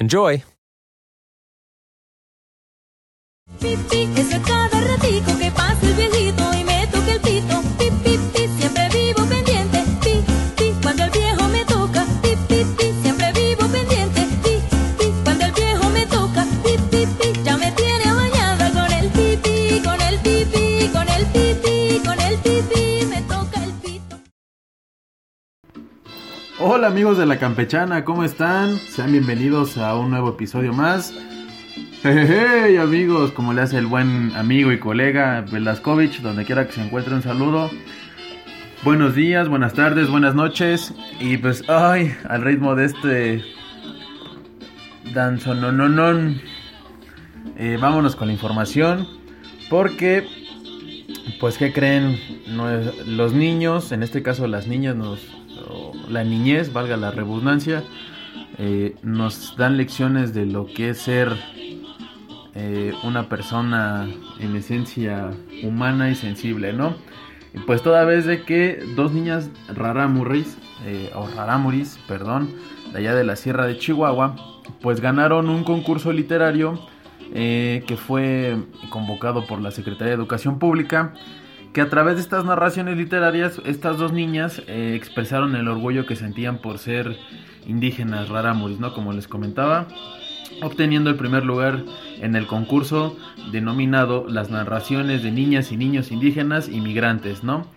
Enjoy! Pipi, Hola amigos de la campechana, ¿cómo están? Sean bienvenidos a un nuevo episodio más. Jejeje, amigos, como le hace el buen amigo y colega Velaskovich, donde quiera que se encuentre un saludo. Buenos días, buenas tardes, buenas noches. Y pues, ay, al ritmo de este danzo no no no. Eh, vámonos con la información. Porque, pues, ¿qué creen? Los niños, en este caso las niñas, nos, la niñez, valga la redundancia, eh, nos dan lecciones de lo que es ser eh, una persona en esencia humana y sensible, ¿no? Pues toda vez de que dos niñas raramuris, eh, o raramuris, perdón, de allá de la Sierra de Chihuahua, pues ganaron un concurso literario que fue convocado por la Secretaría de Educación Pública, que a través de estas narraciones literarias, estas dos niñas eh, expresaron el orgullo que sentían por ser indígenas raramuris, ¿no? Como les comentaba, obteniendo el primer lugar en el concurso denominado Las narraciones de niñas y niños indígenas inmigrantes, ¿no?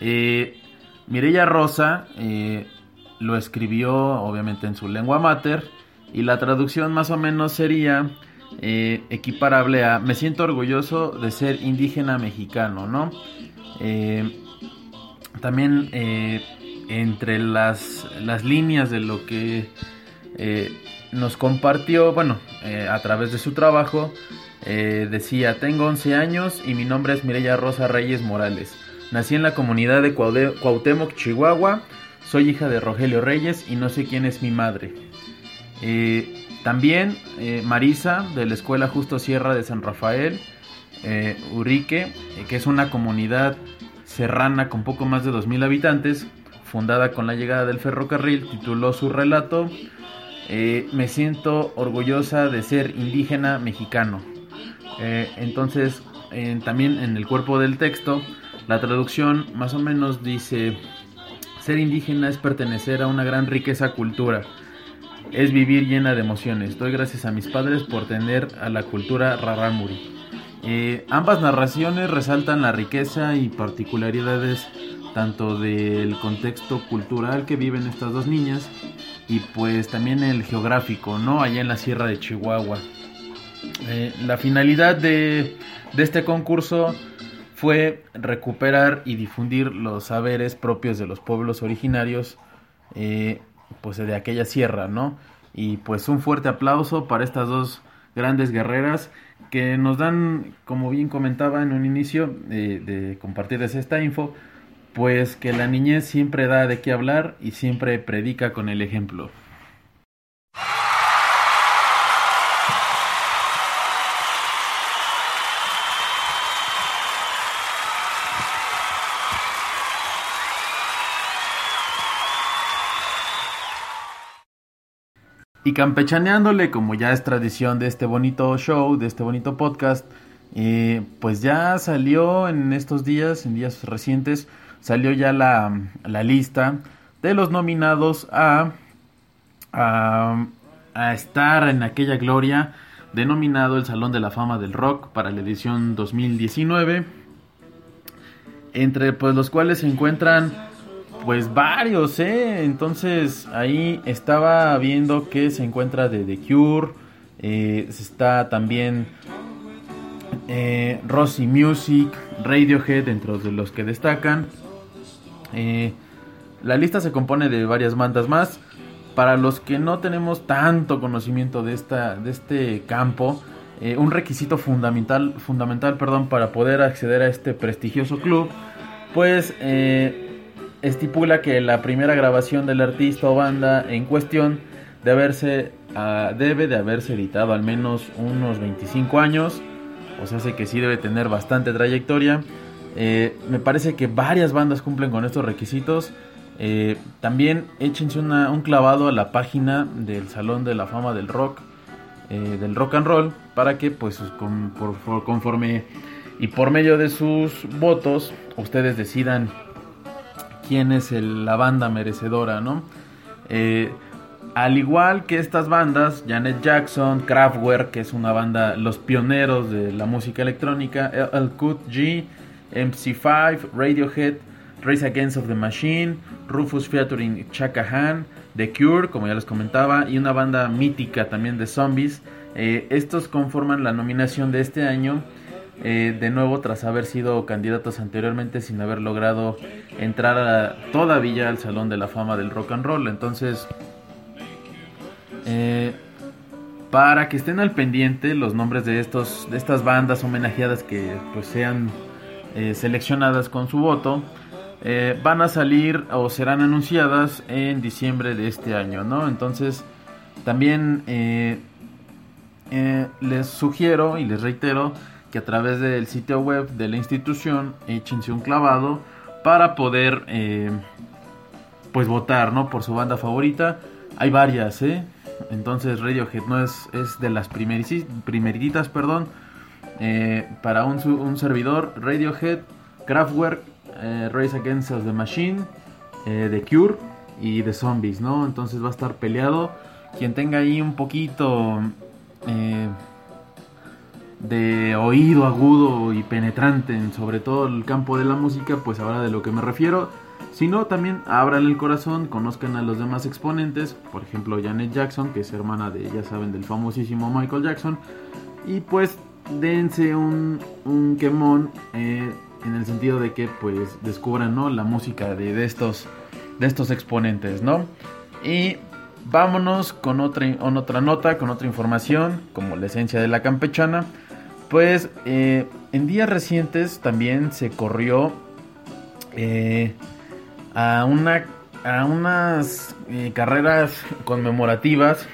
Eh, Rosa eh, lo escribió obviamente en su lengua mater y la traducción más o menos sería eh, equiparable a me siento orgulloso de ser indígena mexicano, ¿no? Eh, también eh, entre las, las líneas de lo que nos compartió, bueno, a través de su trabajo, decía, tengo 11 años y mi nombre es Mireya Rosa Reyes Morales. Nací en la comunidad de Cuauhtémoc, Chihuahua. Soy hija de Rogelio Reyes y no sé quién es mi madre. También eh, Marisa, de la Escuela Justo Sierra de San Rafael, eh, Urique, eh, que es una comunidad serrana con poco más de 2.000 habitantes, fundada con la llegada del ferrocarril, tituló su relato Me siento orgullosa de ser indígena mexicano. Entonces, también en el cuerpo del texto, la traducción más o menos dice, ser indígena es pertenecer a una gran riqueza cultura, es vivir llena de emociones. Doy gracias a mis padres por tener a la cultura rarámuri. Eh, ambas narraciones resaltan la riqueza y particularidades tanto del contexto cultural que viven estas dos niñas y pues también el geográfico, ¿no? Allá en la Sierra de Chihuahua. Eh, la finalidad de, de este concurso fue recuperar y difundir los saberes propios de los pueblos originarios eh, pues de aquella sierra, ¿no? Y pues un fuerte aplauso para estas dos grandes guerreras que nos dan, como bien comentaba en un inicio de compartirles esta info, pues que la niñez siempre da de qué hablar y siempre predica con el ejemplo. Y campechaneándole, como ya es tradición de este bonito show, de este bonito podcast, eh, pues ya salió en estos días, en días recientes, salió ya la, la lista de los nominados a, a, a estar en aquella gloria denominado el Salón de la Fama del Rock para la edición 2019, entre pues los cuales se encuentran pues varios, ¿eh? Entonces ahí estaba viendo que se encuentra de The Cure, eh, está también eh, Rosy Music, Radiohead, entre de los que destacan. Eh, la lista se compone de varias bandas más. Para los que no tenemos tanto conocimiento de, esta, de este campo, eh, un requisito fundamental, fundamental perdón, para poder acceder a este prestigioso club, pues eh, estipula que la primera grabación del artista o banda en cuestión de haberse, ah, debe de haberse editado al menos unos 25 años, o sea, sé que sí debe tener bastante trayectoria. Eh, me parece que varias bandas cumplen con estos requisitos. Eh, también échense un clavado a la página del Salón de la Fama del Rock, eh, del Rock and Roll, para que pues por- conforme y por medio de sus votos ustedes decidan quién es la banda merecedora, ¿no? Eh, al igual que estas bandas, Janet Jackson, Kraftwerk, que es una banda, los pioneros de la música electrónica, El Cut G, MC5, Radiohead, Race Against of the Machine, Rufus featuring Chaka Han, The Cure, como ya les comentaba, y una banda mítica también de zombies. Eh, estos conforman la nominación de este año. Eh, de nuevo, tras haber sido candidatos anteriormente sin haber logrado entrar a- todavía al Salón de la Fama del Rock and Roll. Entonces, eh, para que estén al pendiente los nombres de estos de estas bandas homenajeadas que pues sean eh, seleccionadas con su voto van a salir o serán anunciadas en diciembre de este año no entonces también les sugiero y les reitero que a través del sitio web de la institución échense un clavado para poder eh, pues votar no por su banda favorita hay varias eh entonces Radiohead no es, es de las primeritas, perdón. Eh, para un, un servidor, Radiohead, Kraftwerk, eh, Race Against the Machine, eh, The Cure y The Zombies, ¿no? Entonces va a estar peleado. Quien tenga ahí un poquito de oído agudo y penetrante en sobre todo el campo de la música, pues sabrá de lo que me refiero. Si no, también abran el corazón, conozcan a los demás exponentes, por ejemplo Janet Jackson, que es hermana de, ya saben, del famosísimo Michael Jackson, y pues dense un, un quemón eh, en el sentido de que pues descubran ¿no? la música de, de estos, de estos exponentes, ¿no? Y vámonos con otra, con otra nota, con otra información, como la esencia de la campechana. Pues eh, en días recientes también se corrió eh, a, una, a unas eh, carreras conmemorativas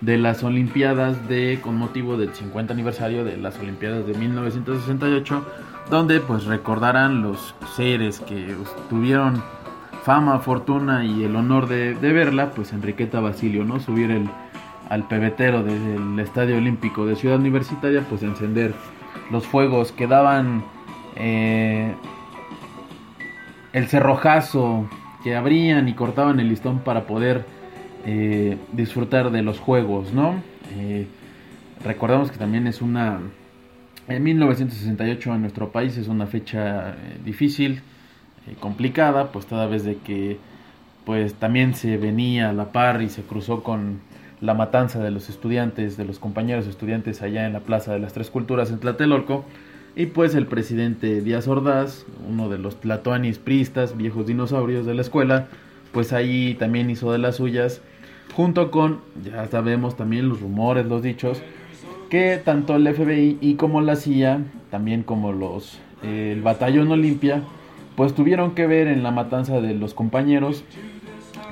de las Olimpiadas de con motivo del 50 aniversario de las Olimpiadas de 1968, donde pues recordarán los seres que tuvieron fama, fortuna y el honor de, de verla, pues Enriqueta Basilio, ¿no? Subir el, al pebetero del Estadio Olímpico de Ciudad Universitaria, pues encender los fuegos que daban eh, el cerrojazo que abrían y cortaban el listón para poder eh, disfrutar de los juegos, ¿no? Eh, recordamos que también es una... En 1968 en nuestro país es una fecha difícil, complicada, pues toda vez de que pues también se venía a la par y se cruzó con la matanza de los estudiantes, de los compañeros estudiantes allá en la Plaza de las Tres Culturas en Tlatelolco. Y pues el presidente Díaz Ordaz, uno de los tlatoanis pristas, viejos dinosaurios de la escuela, pues ahí también hizo de las suyas, junto con, ya sabemos también los rumores, los dichos, que tanto el FBI y como la CIA, también como los eh, el batallón Olimpia, pues tuvieron que ver en la matanza de los compañeros,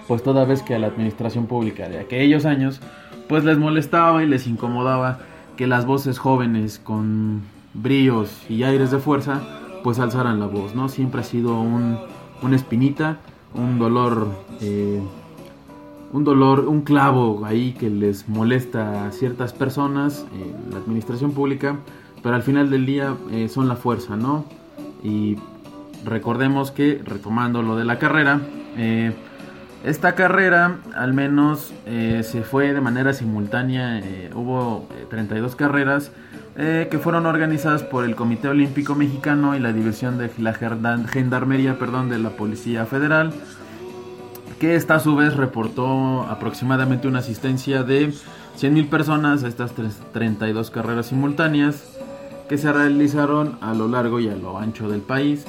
pues toda vez que a la administración pública de aquellos años, pues les molestaba y les incomodaba que las voces jóvenes con bríos y aires de fuerza, pues alzaran la voz, ¿no? Siempre ha sido un, una espinita, un dolor, eh, un dolor, un clavo ahí que les molesta a ciertas personas, eh, la administración pública, pero al final del día eh, son la fuerza, ¿no? Y recordemos que, retomando lo de la carrera, eh, Esta carrera al menos eh, se fue de manera simultánea, eh, hubo 32 carreras que fueron organizadas por el Comité Olímpico Mexicano y la División de la Gendarmería perdón, de la Policía Federal, que esta a su vez reportó aproximadamente una asistencia de 100.000 personas a estas 32 carreras simultáneas que se realizaron a lo largo y a lo ancho del país,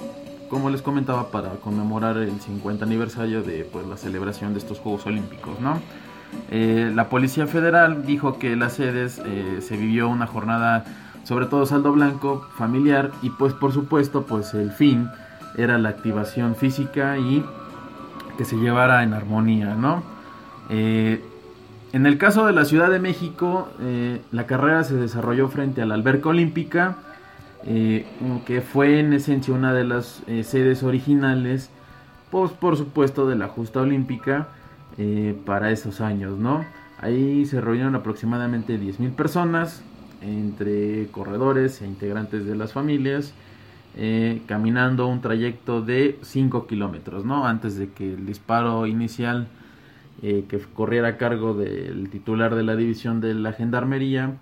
como les comentaba, para conmemorar el 50 aniversario de pues, la celebración de estos Juegos Olímpicos, ¿no? Eh, la Policía Federal dijo que las sedes eh, se vivió una jornada, sobre todo saldo blanco, familiar, y pues por supuesto, pues el fin era la activación física y que se llevara en armonía, ¿no? Eh, en el caso de la Ciudad de México, la carrera se desarrolló frente a la Alberca Olímpica, eh, que fue en esencia una de las eh, sedes originales, pues por supuesto de la justa olímpica para esos años, ¿no? Ahí se reunieron aproximadamente 10.000 personas, entre corredores e integrantes de las familias, caminando un trayecto de 5 kilómetros, ¿no? Antes de que el disparo inicial eh, que corriera a cargo del titular de la división de la Gendarmería,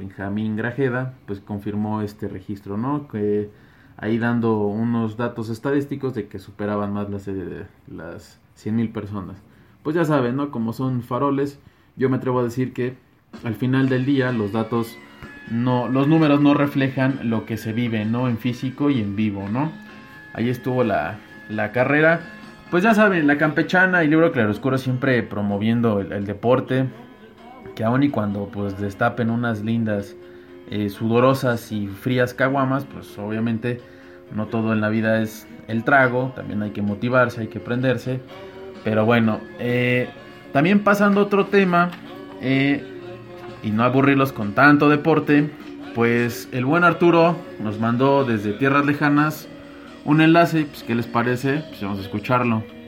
Benjamín Grajeda, pues confirmó este registro, ¿no? Que ahí dando unos datos estadísticos de que superaban más las, de las 100.000 personas. Pues ya saben, ¿no? Como son faroles, yo me atrevo a decir que al final del día los datos no los números no reflejan lo que se vive, ¿no? En físico y en vivo, ¿no? Ahí estuvo la, la carrera pues ya saben, la campechana y Libro Claroscuro siempre promoviendo el, deporte, que aun y cuando pues destapen unas lindas, eh, sudorosas y frías caguamas, pues obviamente no todo en la vida es el trago, también hay que motivarse, hay que prenderse, pero bueno, eh, también pasando otro tema, eh, y no aburrirlos con tanto deporte, pues el buen Arturo nos mandó desde tierras lejanas un enlace, pues ¿qué les parece? Pues vamos a escucharlo.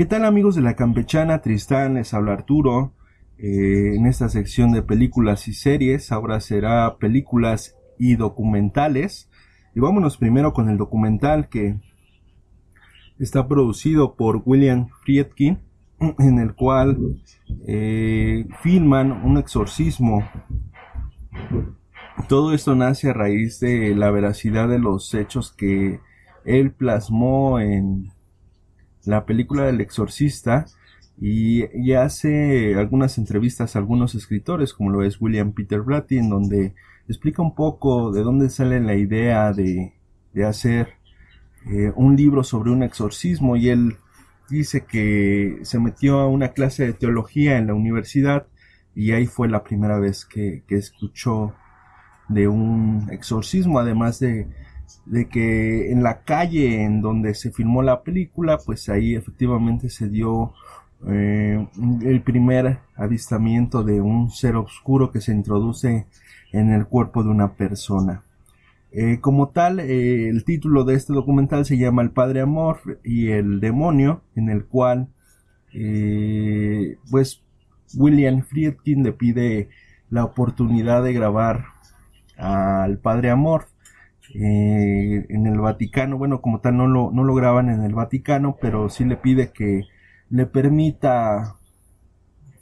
¿Qué tal amigos de la campechana? Tristán, les habla Arturo. Eh, en esta sección de películas y series, ahora será películas y documentales. Y vámonos primero con el documental que está producido por William Friedkin, en el cual eh, filman un exorcismo todo esto nace a raíz de la veracidad de los hechos que él plasmó en la película del exorcista y, hace algunas entrevistas a algunos escritores como lo es William Peter Blatty en donde explica un poco de dónde sale la idea de, hacer eh, un libro sobre un exorcismo. Y él dice que se metió a una clase de teología en la universidad y ahí fue la primera vez que, que escuchó de un exorcismo, además de, de que en la calle en donde se filmó la película, pues ahí efectivamente se dio eh, el primer avistamiento de un ser oscuro que se introduce en el cuerpo de una persona. Eh, como tal, eh, el título de este documental se llama El Padre Amor y el Demonio, en el cual, pues, William Friedkin le pide la oportunidad de grabar al Padre Amor. Eh, en el Vaticano, bueno, como tal no lo, no lo graban en el Vaticano, pero sí le pide que le permita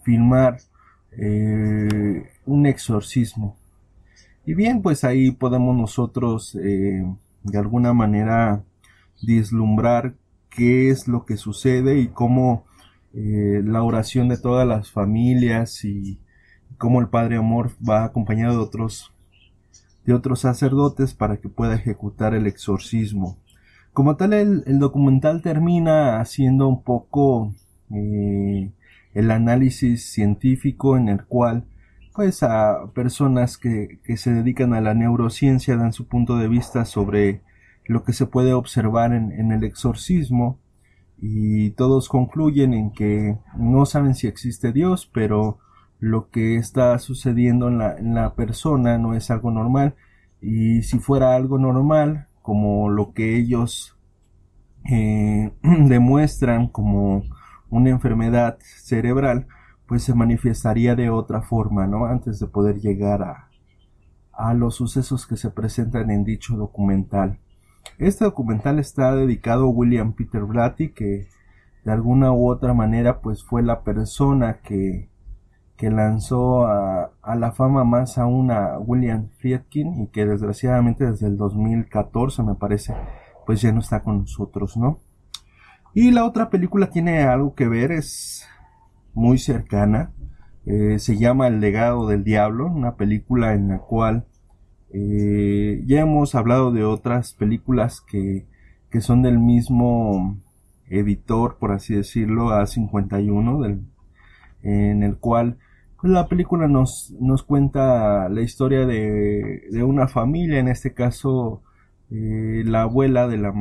filmar eh, un exorcismo. Y bien, pues ahí podemos nosotros eh, de alguna manera vislumbrar qué es lo que sucede y cómo la oración de todas las familias y cómo el Padre Amor va acompañado de otros de otros sacerdotes para que pueda ejecutar el exorcismo. Como tal, el, documental termina haciendo un poco eh, el análisis científico en el cual pues a personas que, se dedican a la neurociencia dan su punto de vista sobre lo que se puede observar en, el exorcismo y todos concluyen en que no saben si existe Dios, pero lo que está sucediendo en la, persona no es algo normal. Y si fuera algo normal como lo que ellos eh, demuestran como una enfermedad cerebral pues se manifestaría de otra forma no antes de poder llegar a, a los sucesos que se presentan en dicho documental. Este documental está dedicado a William Peter Blatty, que de alguna u otra manera pues fue la persona que, que lanzó a, a la fama más aún a William Friedkin y que desgraciadamente desde el 2014 me parece pues ya no está con nosotros, ¿no? Y la otra película tiene algo que ver, es muy cercana, eh, se llama El legado del diablo, una película en la cual eh, ya hemos hablado de otras películas que, que son del mismo editor, por así decirlo, A51, del, en el cual la película nos, nos cuenta la historia de, de una familia, en este caso eh, la abuela de la,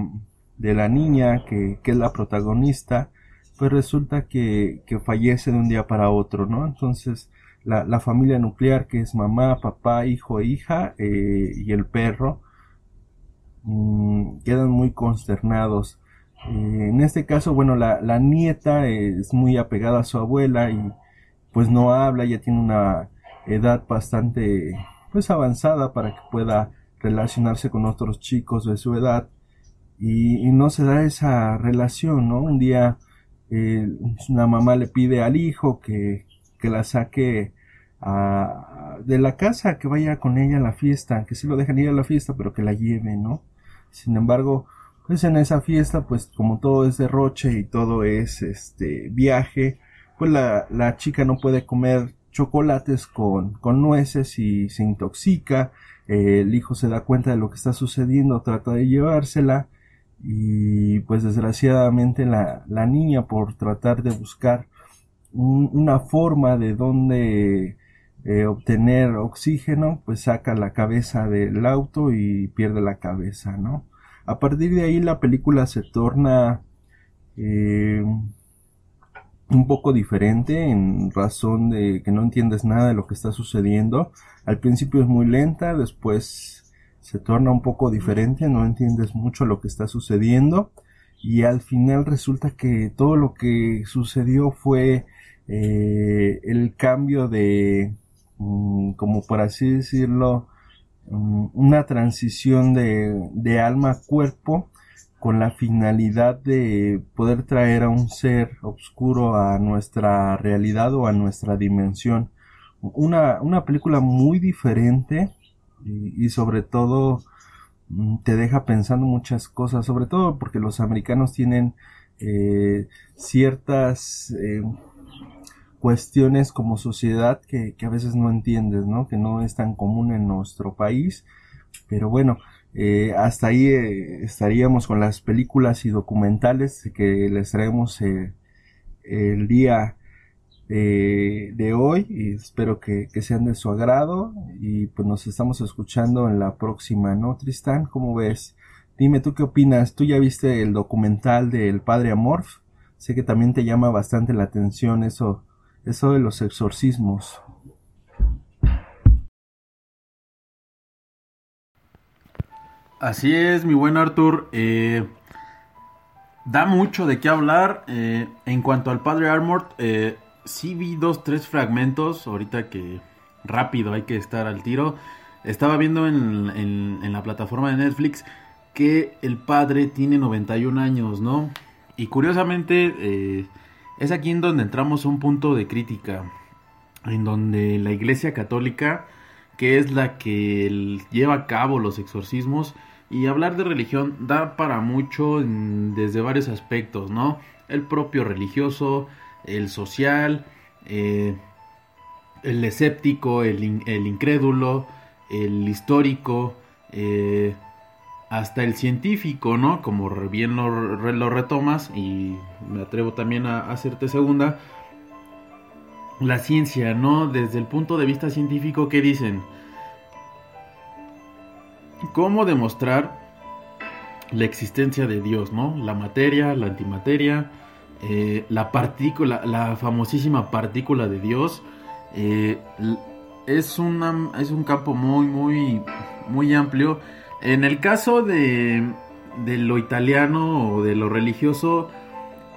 de la niña que, que es la protagonista, pues resulta que, que fallece de un día para otro, ¿no? Entonces la, la familia nuclear que es mamá, papá, hijo e hija eh, y el perro mmm, quedan muy consternados. Eh, en este caso, bueno, la, la nieta es muy apegada a su abuela y pues no habla, ya tiene una edad bastante pues avanzada para que pueda relacionarse con otros chicos de su edad y, no se da esa relación, ¿no? Un día eh, una mamá le pide al hijo que, que la saque a, de la casa, que vaya con ella a la fiesta, que sí lo dejan ir a la fiesta, pero que la lleve, ¿no? Sin embargo, pues en esa fiesta, pues como todo es derroche y todo es este viaje, pues la, la chica no puede comer chocolates con, con nueces y se intoxica, eh, el hijo se da cuenta de lo que está sucediendo, trata de llevársela y pues desgraciadamente la, la niña por tratar de buscar un, una forma de donde eh, obtener oxígeno pues saca la cabeza del auto y pierde la cabeza no a partir de ahí la película se torna eh, un poco diferente en razón de que no entiendes nada de lo que está sucediendo. Al principio es muy lenta después se torna un poco diferente, no entiendes mucho lo que está sucediendo. Y al final resulta que todo lo que sucedió fue eh, el cambio de, mm, como por así decirlo, mm, una transición de, de alma a cuerpo con la finalidad de poder traer a un ser oscuro a nuestra realidad o a nuestra dimensión. Una, una película muy diferente y, sobre todo mm, te deja pensando muchas cosas, sobre todo porque los americanos tienen eh, ciertas eh, cuestiones como sociedad que, que, a veces no entiendes, ¿no? Que no es tan común en nuestro país. Pero bueno, eh, hasta ahí eh, estaríamos con las películas y documentales que les traemos eh, el día de, de hoy y espero que, que, sean de su agrado y pues nos estamos escuchando en la próxima, ¿no, Tristán? ¿Cómo ves? Dime tú qué opinas, tú ya viste el documental del padre Amorf, sé que también te llama bastante la atención eso, eso de los exorcismos. Así es, mi buen Arthur. Eh, da mucho de qué hablar. Eh, en cuanto al padre Armort, eh, sí vi dos, tres fragmentos, ahorita que rápido hay que estar al tiro. Estaba viendo en, en, en la plataforma de Netflix que el padre tiene 91 años, ¿no? Y curiosamente eh, es aquí en donde entramos a un punto de crítica, en donde la Iglesia Católica, que es la que lleva a cabo los exorcismos, y hablar de religión da para mucho desde varios aspectos, ¿no? El propio religioso, el social, eh, el escéptico, el, el, incrédulo, el histórico, eh, hasta el científico, ¿no? Como bien lo, lo, retomas y me atrevo también a hacerte segunda. La ciencia, ¿no? Desde el punto de vista científico, ¿qué dicen? ¿Cómo demostrar la existencia de Dios, ¿no? La materia, la antimateria, eh, la partícula, la famosísima partícula de Dios, eh, es, una, es un campo muy, muy, muy amplio. En el caso de, de lo italiano o de lo religioso,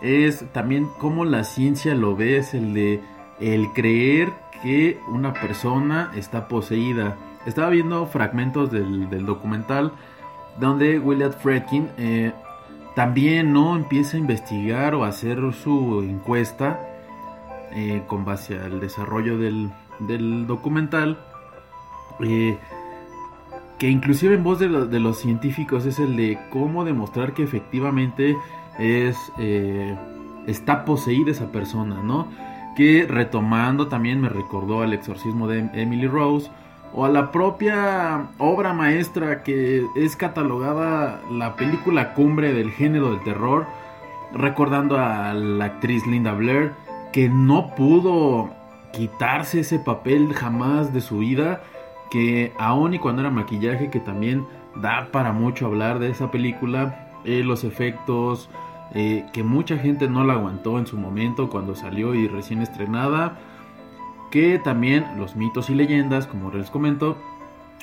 es también como la ciencia lo ve, es el de el creer que una persona está poseída. Estaba viendo fragmentos del, del documental donde William Fredkin eh, también no empieza a investigar o a hacer su encuesta eh, con base al desarrollo del, del documental. eh, que inclusive en voz de, lo- de los científicos es el de cómo demostrar que efectivamente es está poseída esa persona, ¿no? Que retomando también me recordó al exorcismo de Emily Rose o a la propia obra maestra que es catalogada la película cumbre del género del terror, recordando a la actriz Linda Blair que no pudo quitarse ese papel jamás de su vida, que aún y cuando era maquillaje, que también da para mucho hablar de esa película, eh, los efectos, eh, que mucha gente no la aguantó en su momento cuando salió y recién estrenada, que también los mitos y leyendas, como les comento,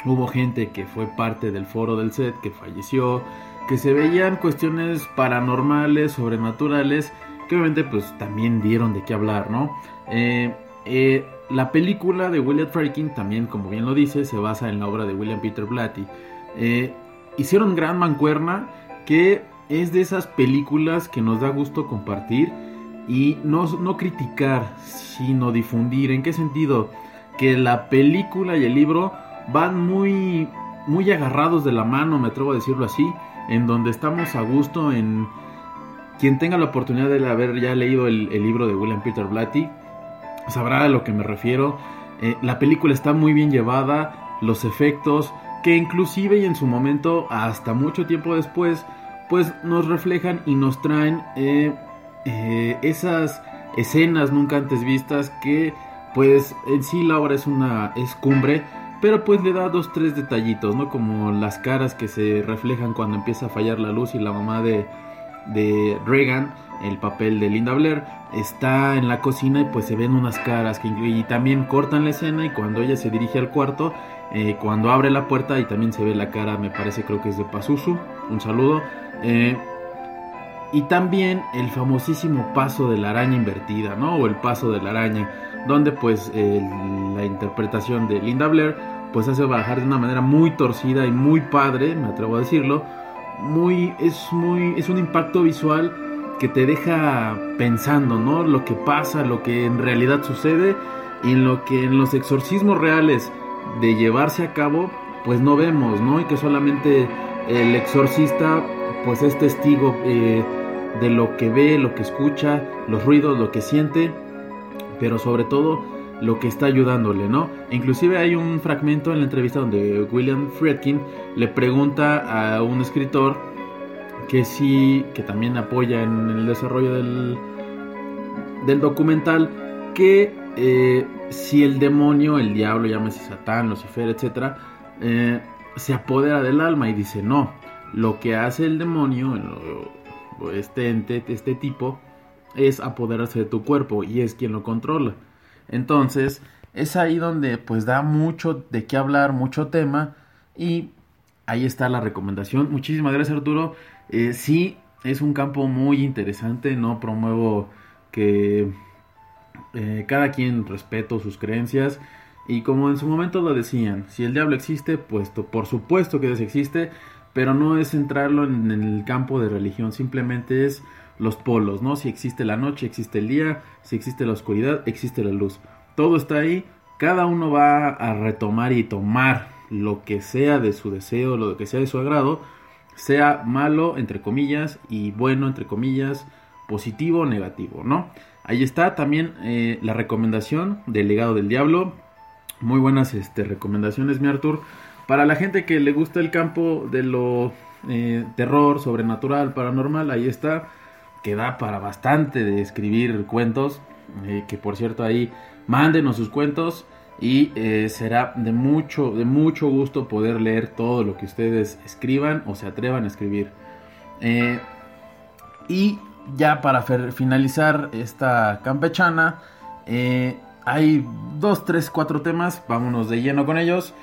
hubo gente que fue parte del foro del set que falleció, que se veían cuestiones paranormales, sobrenaturales, que obviamente pues también dieron de qué hablar, ¿no? Eh, eh, la película de William Friedkin también, como bien lo dice, se basa en la obra de William Peter Blatty. Eh, hicieron gran mancuerna que es de esas películas que nos da gusto compartir y no, no criticar, sino difundir. ¿En qué sentido? Que la película y el libro van muy, muy agarrados de la mano, me atrevo a decirlo así, en donde estamos a gusto en... Quien tenga la oportunidad de haber ya leído el, libro de William Peter Blatty, sabrá a lo que me refiero. Eh, la película está muy bien llevada, los efectos, que inclusive y en su momento, hasta mucho tiempo después, pues nos reflejan y nos traen eh, eh, esas escenas nunca antes vistas que pues en sí la obra es una es cumbre pero pues le da dos tres detallitos no como las caras que se reflejan cuando empieza a fallar la luz y la mamá de de Reagan el papel de Linda Blair está en la cocina y pues se ven unas caras que y también cortan la escena y cuando ella se dirige al cuarto eh, cuando abre la puerta y también se ve la cara me parece creo que es de Pazuzu. Un saludo. Eh, y también el famosísimo paso de la araña invertida, ¿no? O el paso de la araña, donde pues el- la interpretación de Linda Blair pues hace bajar de una manera muy torcida y muy padre, me atrevo a decirlo. Muy es muy es un impacto visual que te deja pensando, ¿no? Lo que pasa, lo que en realidad sucede y lo que en los exorcismos reales de llevarse a cabo pues no vemos, ¿no? Y que solamente el exorcista pues es testigo eh, de lo que ve, lo que escucha, los ruidos, lo que siente, pero sobre todo lo que está ayudándole, ¿no? Inclusive hay un fragmento en la entrevista donde William Friedkin le pregunta a un escritor que sí, que también apoya en el desarrollo del, del documental, que eh, si el demonio, el diablo, llámese Satán, Lucifer, etcétera, eh, se apodera del alma y dice no, lo que hace el demonio, este ente, este tipo, es apoderarse de tu cuerpo y es quien lo controla. Entonces, es ahí donde pues da mucho de qué hablar, mucho tema y ahí está la recomendación. Muchísimas gracias Arturo. Eh, sí, es un campo muy interesante, no promuevo que eh, cada quien respeto sus creencias y como en su momento lo decían, si el diablo existe, pues to- por supuesto que Dios existe, pero no es centrarlo en el campo de religión, simplemente es los polos, ¿no? Si existe la noche, existe el día, si existe la oscuridad, existe la luz. Todo está ahí, cada uno va a retomar y tomar lo que sea de su deseo, lo que sea de su agrado, sea malo entre comillas y bueno entre comillas, positivo o negativo, ¿no? Ahí está también eh, la recomendación del legado del diablo. Muy buenas este, recomendaciones, mi Artur. Para la gente que le gusta el campo de lo eh, terror, sobrenatural, paranormal, ahí está. Que da para bastante de escribir cuentos. eh, que por cierto ahí mándenos sus cuentos. Y eh, será de mucho, de mucho gusto poder leer todo lo que ustedes escriban o se atrevan a escribir. Y ya para finalizar esta campechana, hay dos, tres, cuatro temas, vámonos de lleno con ellos.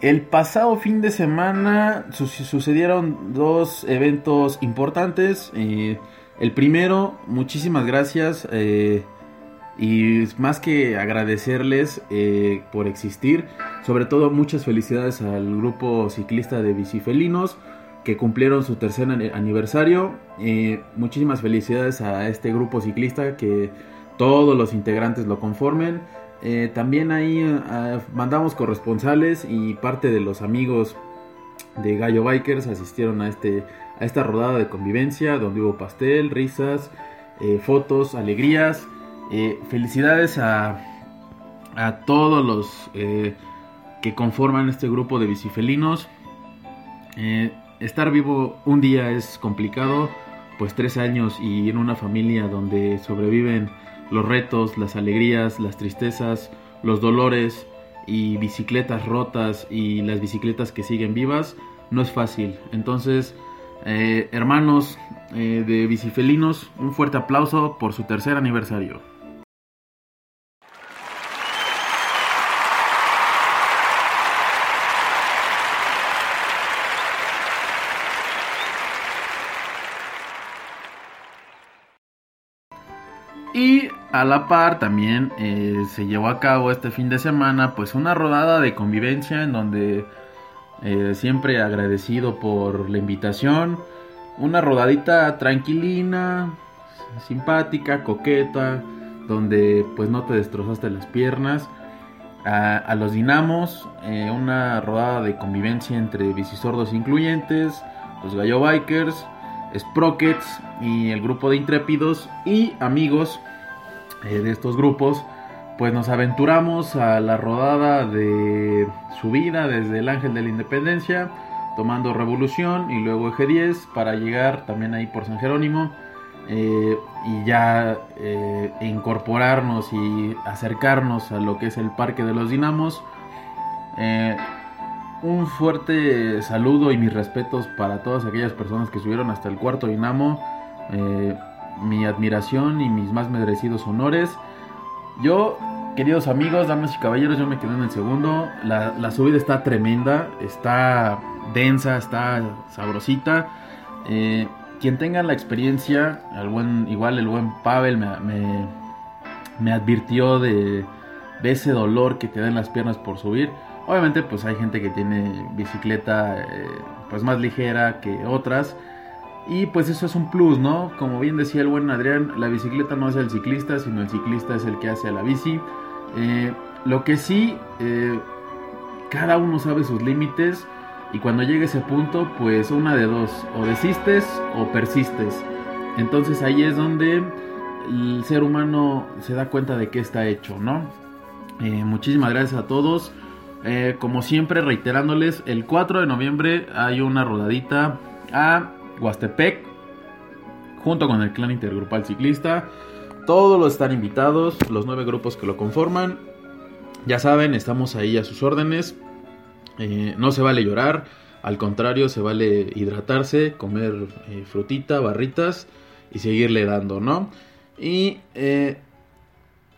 El pasado fin de semana su- sucedieron dos eventos importantes. eh, el primero, muchísimas gracias eh, y más que agradecerles eh, por existir, Sobre todo muchas felicidades al grupo ciclista de bicifelinos que cumplieron su tercer aniversario. Muchísimas felicidades a este grupo ciclista que todos los integrantes lo conformen. Eh, también ahí eh, mandamos corresponsales y parte de los amigos de Gallo Bikers asistieron a, este, a esta rodada de convivencia donde hubo pastel, risas, fotos, alegrías. felicidades a, a todos los que conforman este grupo de bicifelinos. Eh, estar vivo un día es complicado, pues tres años y en una familia donde sobreviven los retos, las alegrías, las tristezas, los dolores y bicicletas rotas y las bicicletas que siguen vivas, no es fácil. Entonces, eh, hermanos eh, de bicifelinos, un fuerte aplauso por su tercer aniversario. Y a la par también eh, se llevó a cabo este fin de semana pues una rodada de convivencia en donde eh, siempre agradecido por la invitación. Una rodadita tranquilina, simpática, coqueta, donde pues no te destrozaste las piernas. A, los dinamos, eh, una rodada de convivencia entre bicisordos incluyentes, los gallo bikers, Sprockets y el grupo de intrépidos y amigos eh, de estos grupos, pues nos aventuramos a la rodada de subida desde el Ángel de la Independencia, tomando Revolución y luego Eje 10 para llegar también ahí por San Jerónimo eh, y ya eh, incorporarnos y acercarnos a lo que es el Parque de los Dinamos un fuerte saludo y mis respetos para todas aquellas personas que subieron hasta el cuarto Dinamo. Mi admiración y mis más merecidos honores. Yo, queridos amigos, damas y caballeros, yo me quedé en el segundo. La, subida está tremenda, está densa, está sabrosita. Eh, quien tenga la experiencia, el buen, igual el buen Pavel me, me, advirtió de, de ese dolor que te da en las piernas por subir. Obviamente pues hay gente que tiene bicicleta eh, pues más ligera que otras. Y pues eso es un plus, ¿no? Como bien decía el buen Adrián, la bicicleta no es el ciclista, sino el ciclista es el que hace a la bici. Eh, lo que sí, eh, cada uno sabe sus límites y cuando llegue ese punto, pues una de dos, o desistes o persistes. Entonces ahí es donde el ser humano se da cuenta de qué está hecho, ¿no? muchísimas gracias a todos. Eh, como siempre, reiterándoles, el 4 de noviembre hay una rodadita a Huastepec, junto con el clan intergrupal ciclista. Todos los están invitados, los nueve grupos que lo conforman. Ya saben, estamos ahí a sus órdenes. Eh, no se vale llorar, al contrario, se vale hidratarse, comer eh, frutita, barritas y seguirle dando, ¿no? Y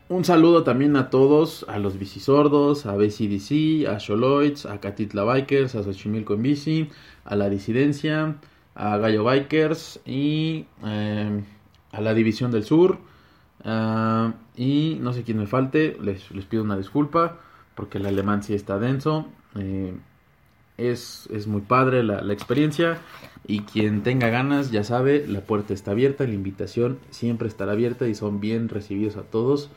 un saludo también a todos, a los bicisordos, a BCDC, a Sholoids, a Catitla Bikers, a Xochimilco en bici, a la disidencia, a Gallo Bikers y eh, a la División del Sur. Ah, y no sé quién me falte, les, pido una disculpa porque el alemán sí está denso. Eh, es, muy padre la, la, experiencia y quien tenga ganas ya sabe, la puerta está abierta, la invitación siempre estará abierta y son bien recibidos a todos.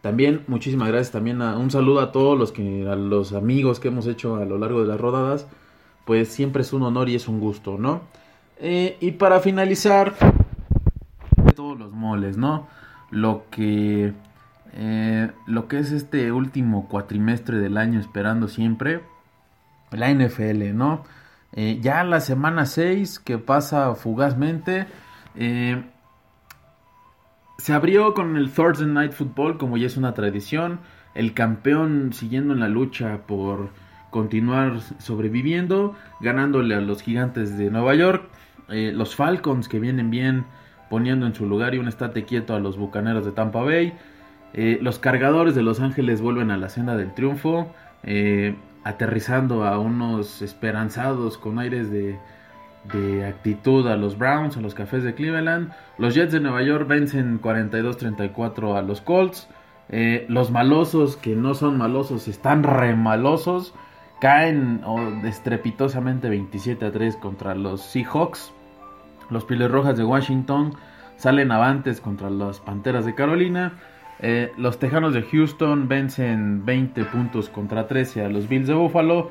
También muchísimas gracias también un saludo a todos los que a los amigos que hemos hecho a lo largo de las rodadas. Pues siempre es un honor y es un gusto, ¿no? Eh, y para finalizar, todos los moles, ¿no? Lo que eh, lo que es este último cuatrimestre del año esperando siempre la NFL, ¿no? Eh, ya la semana 6 que pasa fugazmente. Se abrió con el Thursday Night Football, como ya es una tradición. El campeón siguiendo en la lucha por continuar sobreviviendo, ganándole a los gigantes de Nueva York. Eh, los Falcons que vienen bien poniendo en su lugar y un estate quieto a los bucaneros de Tampa Bay. Eh, los cargadores de Los Ángeles vuelven a la senda del triunfo, eh, aterrizando a unos esperanzados con aires de actitud a los Browns, a los Cafés de Cleveland. Los Jets de Nueva York vencen 42-34 a los Colts. Los malosos que no son malosos están remalosos. Caen oh, estrepitosamente 27 a 3 contra los Seahawks. Los Piles Rojas de Washington salen avantes contra las Panteras de Carolina. Eh, los Tejanos de Houston vencen 20 puntos contra 13 a los Bills de Buffalo.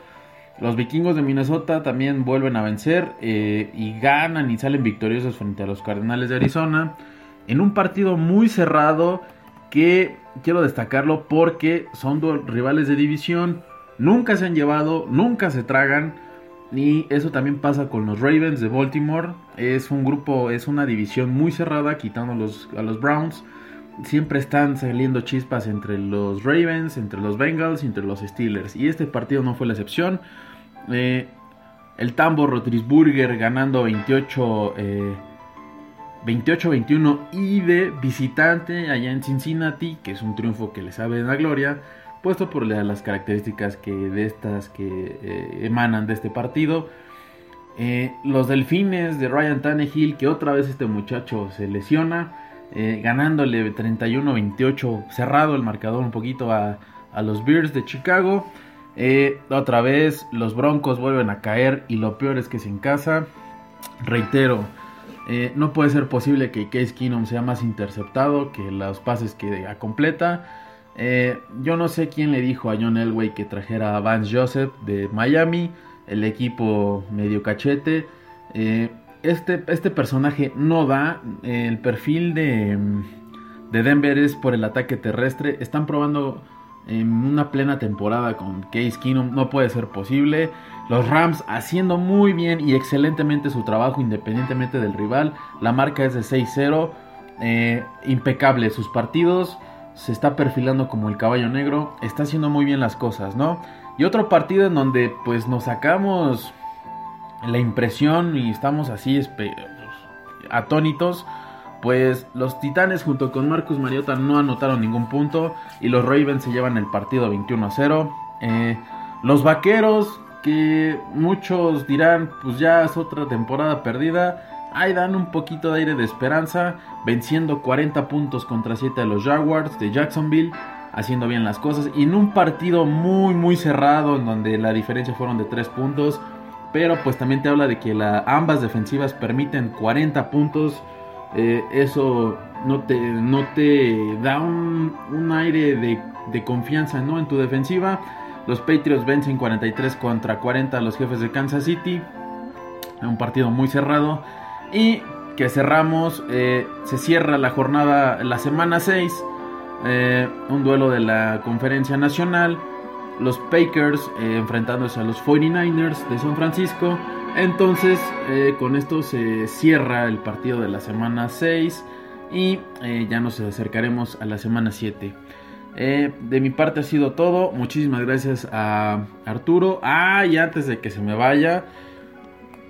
Los Vikingos de Minnesota también vuelven a vencer eh, y ganan y salen victoriosos frente a los Cardenales de Arizona. En un partido muy cerrado que quiero destacarlo porque son dos rivales de división. Nunca se han llevado, nunca se tragan. Y eso también pasa con los Ravens de Baltimore. Es un grupo, es una división muy cerrada, quitando los, a los Browns. Siempre están saliendo chispas entre los Ravens, entre los Bengals entre los Steelers. Y este partido no fue la excepción. Eh, el Tambo Rotrisburger ganando 28, 28-21 eh, y de visitante allá en Cincinnati, que es un triunfo que le sabe la gloria puesto por las características que de que eh, emanan de este partido. Eh, los delfines de Ryan Tannehill, que otra vez este muchacho se lesiona, eh, ganándole 31-28, cerrado el marcador un poquito a, a los Bears de Chicago. otra vez los Broncos vuelven a caer y lo peor es que es en casa. Reitero, no puede ser posible que Case Keenum sea más interceptado que los pases que completa. Eh, yo no sé quién le dijo a John Elway que trajera a Vance Joseph de Miami, el equipo medio cachete. Eh, este, este, personaje no da. el perfil de, de, Denver es por el ataque terrestre. Están probando en una plena temporada con Case Keenum. No puede ser posible. Los Rams haciendo muy bien y excelentemente su trabajo independientemente del rival. La marca es de 6-0. Eh, impecable sus partidos se está perfilando como el caballo negro, está haciendo muy bien las cosas, ¿no? Y otro partido en donde pues nos sacamos la impresión y estamos así atónitos, pues los Titanes junto con Marcus Mariota no anotaron ningún punto y los Ravens se llevan el partido 21 a 0. Eh, los Vaqueros, que muchos dirán, pues ya es otra temporada perdida, ahí dan un poquito de aire de esperanza, venciendo 40 puntos contra 7 de los Jaguars de Jacksonville, haciendo bien las cosas, y en un partido muy muy cerrado, en donde la diferencia fueron de 3 puntos, pero pues también te habla de que la, ambas defensivas permiten 40 puntos, eh, eso no te, no te da un, un aire de, de, confianza ¿no? en tu defensiva. Los Patriots vencen 43 contra 40 a los jefes de Kansas City. Un partido muy cerrado. Y que cerramos, eh, se cierra la jornada, la semana 6, eh, un duelo de la conferencia nacional. Los Packers eh, enfrentándose a los 49ers de San Francisco. Entonces, con esto se cierra el partido de la semana 6 y ya nos acercaremos a la semana 7. de mi parte ha sido todo. Muchísimas gracias a Arturo. Ah, y antes de que se me vaya,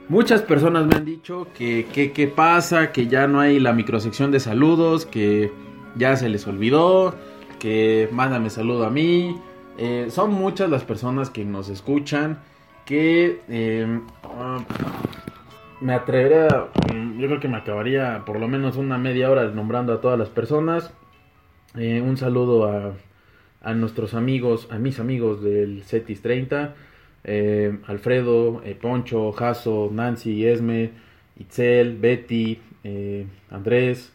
Muchas personas me han dicho que qué pasa, que ya no hay la microsección de saludos, que ya se les olvidó, que mándame saludo a mí. Eh, son muchas las personas que nos escuchan, que em, ah, me atreveré a, yo creo que me acabaría por lo menos una media hora nombrando a todas las personas. Eh, un saludo a, a nuestros amigos, a mis amigos del CETIS 30 eh, Alfredo, eh, Poncho, Jaso, Nancy, Esme, Itzel, Betty, eh, Andrés,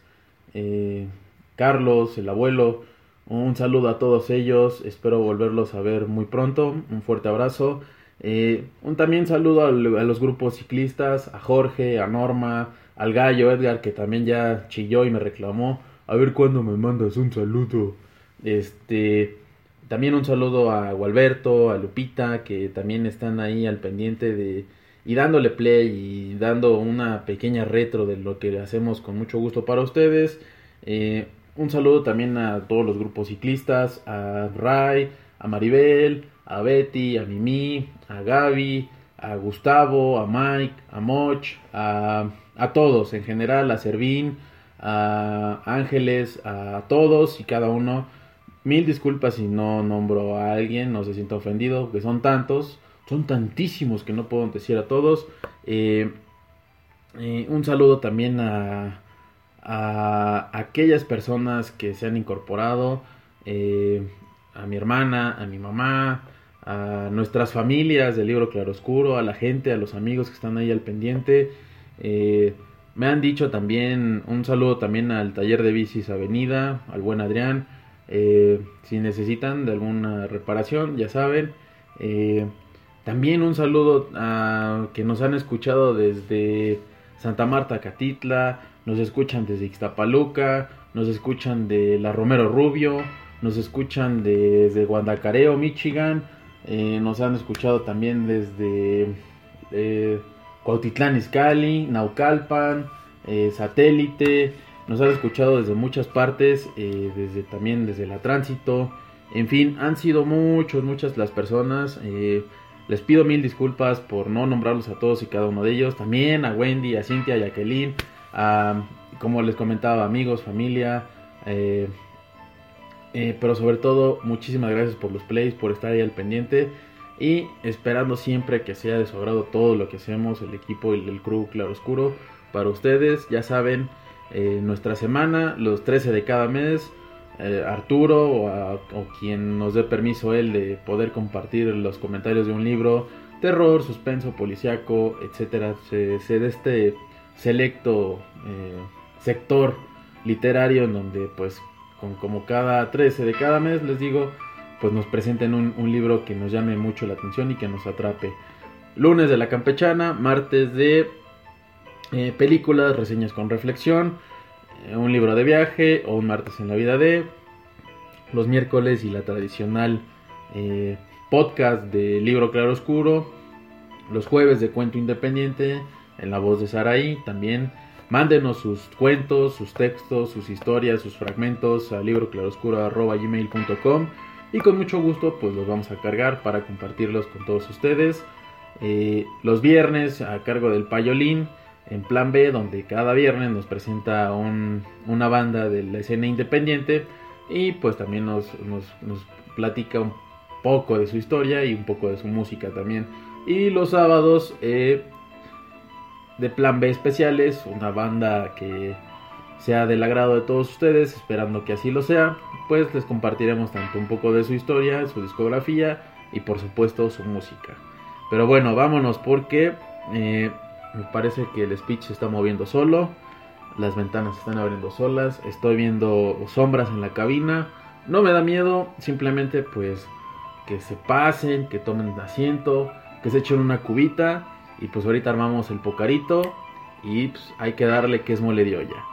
Carlos, el abuelo. Un saludo a todos ellos, espero volverlos a ver muy pronto. Un fuerte abrazo. un también saludo a, los grupos ciclistas, a Jorge, a Norma, al gallo Edgar que también ya chilló y me reclamó. A ver cuándo me mandas un saludo. Este, también un saludo a Gualberto, a Lupita, que también están ahí al pendiente de y dándole play y dando una pequeña retro de lo que hacemos con mucho gusto para ustedes. Eh, un saludo también a todos los grupos ciclistas, a Ray, a Maribel, a Betty, a Mimi, a Gaby, a Gustavo, a Mike, a Moch, a, a todos en general, a Servín, a Ángeles, a todos y cada uno Mil disculpas si no nombro a alguien, no se sienta ofendido, que son tantos, son tantísimos que no puedo decir a todos. Eh, eh, un saludo también a, aquellas personas que se han incorporado. eh, a mi hermana, a mi mamá, a nuestras familias del libro Claroscuro, a la gente, a los amigos que están ahí al pendiente. Me han dicho también un saludo también al taller de bicis Avenida, al buen Adrián. Eh, si necesitan de alguna reparación, ya saben. Eh, también un saludo a que nos han escuchado desde Santa Marta, Catitla, nos escuchan desde Ixtapaluca, nos escuchan de La Romero Rubio, nos escuchan desde Guandacareo, Michigan, eh, nos han escuchado también desde eh, Cuautitlán Izcalli, Naucalpan, Satélite, nos han escuchado desde muchas partes, eh, desde también desde la tránsito, en fin, han sido muchos, muchas las personas. eh, les pido mil disculpas por no nombrarlos a todos y cada uno de ellos. También a Wendy, a Cintia, a Jacqueline, a, como les comentaba, amigos, familia. eh, pero sobre todo, muchísimas gracias por los plays, por estar ahí al pendiente. Y esperando siempre que sea de su agrado todo lo que hacemos, el equipo y el crew Claroscuro. Para ustedes, ya saben, eh, nuestra semana, los 13 de cada mes. eh, Arturo o, quien nos dé permiso él de poder compartir los comentarios de un libro, terror, suspenso, policiaco, etcétera, se, se de este selecto eh, sector literario en donde pues con, como cada 13 de cada mes les digo pues nos presenten un, un libro que nos llame mucho la atención y que nos atrape lunes de la campechana martes de eh, películas reseñas con reflexión eh, un libro de viaje o un martes en la vida de los miércoles y la tradicional eh, podcast de libro claro oscuro los jueves de cuento independiente en la voz de Saraí también mándenos sus cuentos sus textos sus historias sus fragmentos a libroclaroscuro.gmail.com y con mucho gusto pues los vamos a cargar para compartirlos con todos ustedes. Los viernes a cargo del Payolín en plan B, donde cada viernes nos presenta un- una banda de la escena independiente y pues también nos, nos- nos platica un poco de su historia y un poco de su música también. Y los sábados eh, de plan B especiales, una banda que sea del agrado de todos ustedes, esperando que así lo sea, pues les compartiremos tanto un poco de su historia, su discografía y por supuesto su música. Pero bueno, vámonos porque eh, me parece que el speech se está moviendo solo. Las ventanas se están abriendo solas. Estoy viendo sombras en la cabina. No me da miedo. Simplemente pues que se pasen, que tomen asiento, que se echen una cubita. Y pues ahorita armamos el pocarito. Y pues, hay que darle que es mole de olla.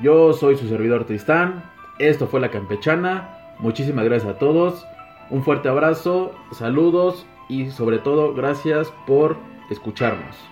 Yo soy su servidor Tristán. Esto fue La Campechana. Muchísimas gracias a todos. Un fuerte abrazo. Saludos. Y sobre todo gracias por escucharnos.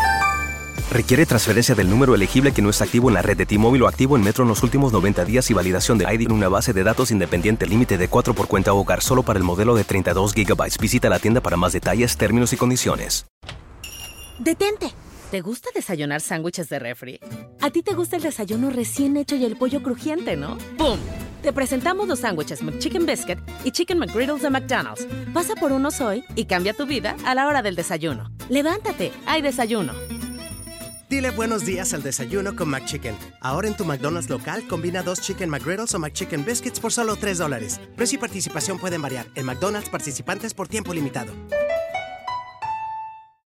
Requiere transferencia del número elegible que no está activo en la red de T-Mobile o activo en Metro en los últimos 90 días y validación de ID en una base de datos independiente límite de 4 por cuenta hogar solo para el modelo de 32 GB. Visita la tienda para más detalles, términos y condiciones. Detente. ¿Te gusta desayunar sándwiches de refri? A ti te gusta el desayuno recién hecho y el pollo crujiente, ¿no? ¡Pum! Te presentamos los sándwiches McChicken Biscuit y Chicken McGriddles de McDonald's. Pasa por unos hoy Y cambia tu vida a la hora del desayuno. Levántate. Hay desayuno. Dile buenos días al desayuno con McChicken. Ahora en tu McDonald's local combina dos Chicken McGriddles o McChicken Biscuits por solo 3 dólares. Precio y participación pueden variar. En McDonald's participantes por tiempo limitado.